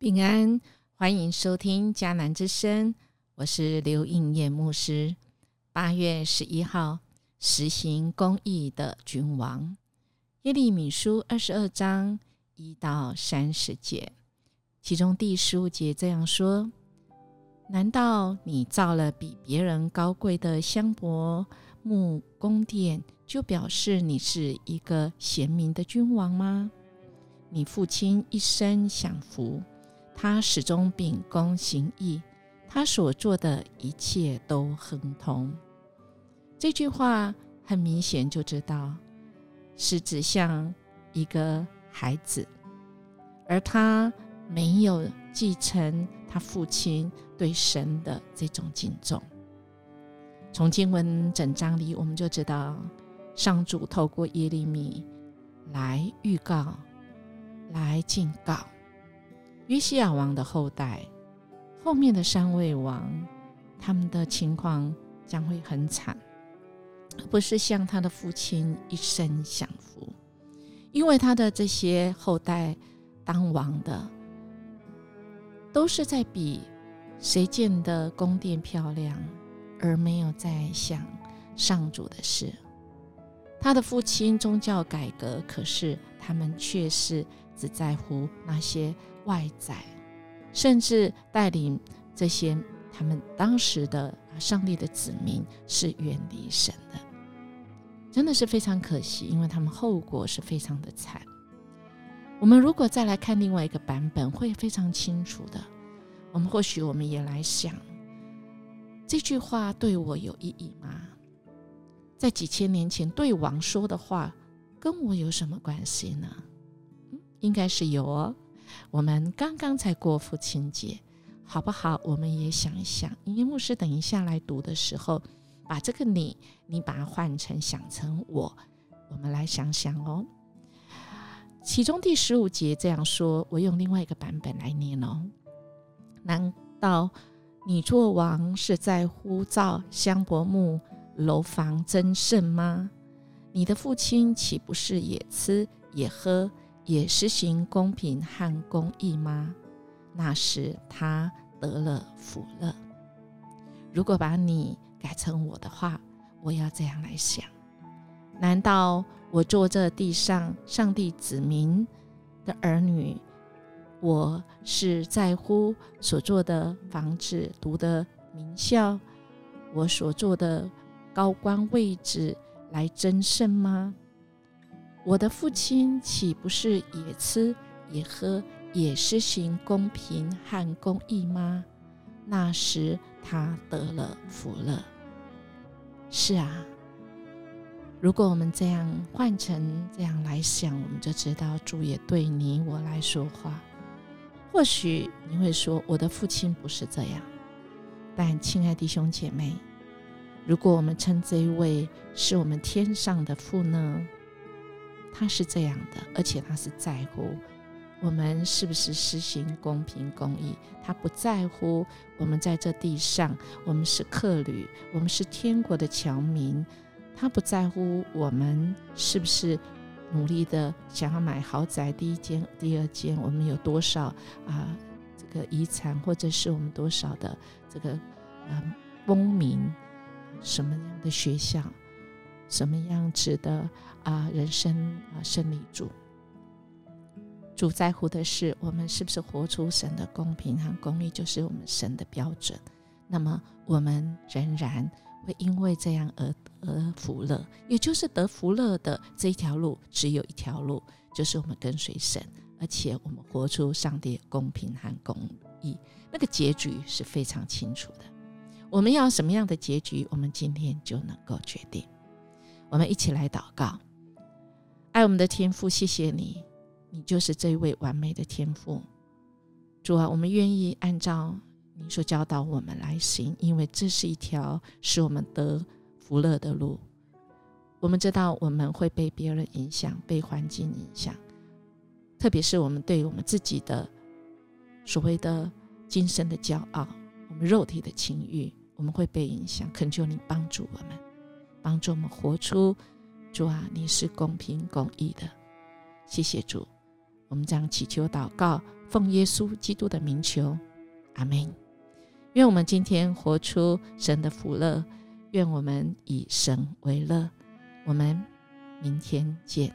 平安，欢迎收听迦南之声，我是刘应业牧师。八月十一号，实行公义的君王，耶利米书二十二章一到三十节，其中第十五节这样说：难道你造了比别人高贵的香柏木宫殿，就表示你是一个贤明的君王吗？你父亲一生享福。他始终秉公行义，他所做的一切都亨通。这句话很明显就知道是指向一个孩子，而他没有继承他父亲对神的这种敬重。从经文整章里，我们就知道上主透过耶利米来预告，来警告。约西亚王的后代，后面的三位王，他们的情况将会很惨，而不是像他的父亲一生享福，因为他的这些后代当王的，都是在比谁建的宫殿漂亮，而没有在想上主的事。他的父亲宗教改革，可是他们却是只在乎那些。外在，甚至带领这些他们当时的上帝的子民是远离神的，真的是非常可惜，因为他们后果是非常的惨。我们如果再来看另外一个版本，会非常清楚的。我们或许我们也来想，这句话对我有意义吗？在几千年前对王说的话，跟我有什么关系呢？应该是有哦。我们刚刚才过父亲节，好不好？我们也想一想，因为牧师等一下来读的时候，把这个你，你把它换成想成我，我们来想想哦。其中第十五节这样说，我用另外一个版本来念哦。难道你做王是在呼召香柏木楼房增盛吗？你的父亲岂不是也吃也喝？也实行公平和公义吗？那时他得了福乐。如果把你改成我的话，我要这样来想：难道我做这地上上帝子民的儿女，我是在乎所做的房子、读的名校、我所做的高官位置来争胜吗？我的父亲岂不是也吃也喝也施行公平和公义吗？那时他得了福了。是啊，如果我们这样换成这样来想，我们就知道主也对你我来说话。或许你会说，我的父亲不是这样。但亲爱弟兄姐妹，如果我们称这一位是我们天上的父呢？他是这样的，而且他是在乎我们是不是实行公平公义。他不在乎我们在这地上，我们是客旅，我们是天国的侨民。他不在乎我们是不是努力的想要买豪宅，第一间、第二间，我们有多少啊？这个遗产，或者是我们多少的这个嗯公民，什么样的学校？什么样子的啊人生啊胜利主，主在乎的是我们是不是活出神的公平和公义，就是我们神的标准。那么我们仍然会因为这样而而福乐，也就是得福乐的这一条路只有一条路，就是我们跟随神，而且我们活出上帝公平和公义，那个结局是非常清楚的。我们要什么样的结局，我们今天就能够决定。我们一起来祷告，爱我们的天父，谢谢你，你就是这一位完美的天父。主啊，我们愿意按照你所教导我们来行，因为这是一条使我们得福乐的路。我们知道我们会被别人影响，被环境影响，特别是我们对我们自己的所谓的今生的骄傲，我们肉体的情欲，我们会被影响。恳求你帮助我们。帮助我们活出主啊，你是公平公义的。谢谢主，我们将祈求祷告，奉耶稣基督的名求，阿门。愿我们今天活出神的福乐，愿我们以神为乐。我们明天见。